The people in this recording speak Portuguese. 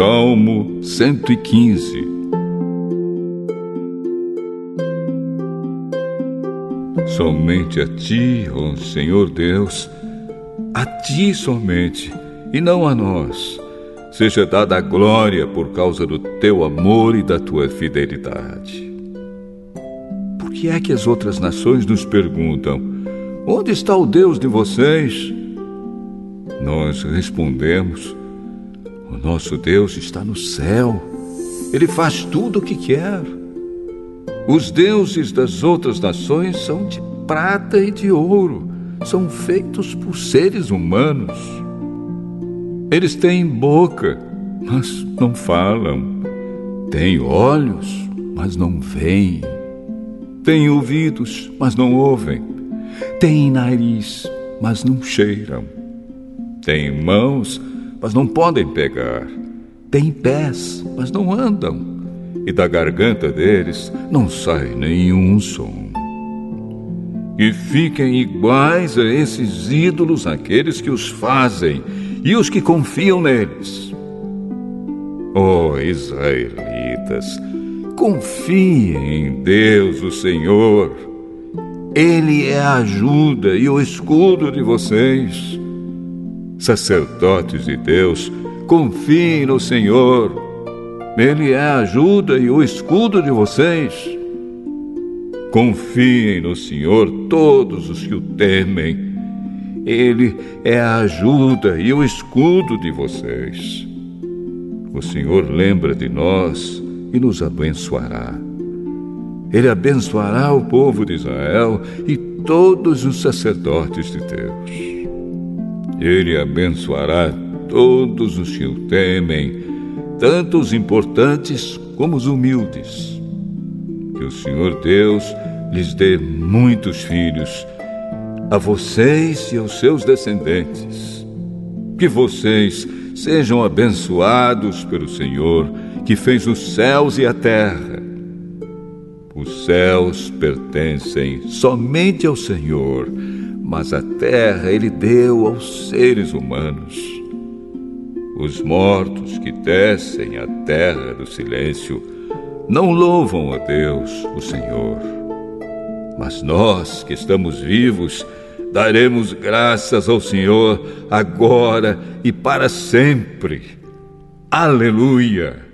Salmo 115 Somente a ti, ó Senhor Deus, a ti somente, e não a nós, seja dada a glória por causa do teu amor e da tua fidelidade. Por que é que as outras nações nos perguntam: onde está o Deus de vocês? Nós respondemos: o nosso Deus está no céu, ele faz tudo o que quer. Os deuses das outras nações são de prata e de ouro, são feitos por seres humanos. Eles têm boca, mas não falam. Têm olhos, mas não veem. Têm ouvidos, mas não ouvem. Têm nariz, mas não cheiram. Têm mãos, mas não podem pegar. Têm pés, mas não andam e da garganta deles não sai nenhum som. E fiquem iguais a esses ídolos aqueles que os fazem e os que confiam neles. Oh, israelitas, confiem em Deus, o Senhor. Ele é a ajuda e o escudo de vocês. Sacerdotes de Deus, confiem no Senhor ele é a ajuda e o escudo de vocês. Confiem no Senhor todos os que o temem. Ele é a ajuda e o escudo de vocês. O Senhor lembra de nós e nos abençoará. Ele abençoará o povo de Israel e todos os sacerdotes de Deus. Ele abençoará todos os que o temem tanto os importantes como os humildes. Que o Senhor Deus lhes dê muitos filhos, a vocês e aos seus descendentes. Que vocês sejam abençoados pelo Senhor, que fez os céus e a terra. Os céus pertencem somente ao Senhor, mas a terra ele deu aos seres humanos. Os mortos que descem à terra do silêncio não louvam a Deus, o Senhor. Mas nós que estamos vivos, daremos graças ao Senhor agora e para sempre. Aleluia!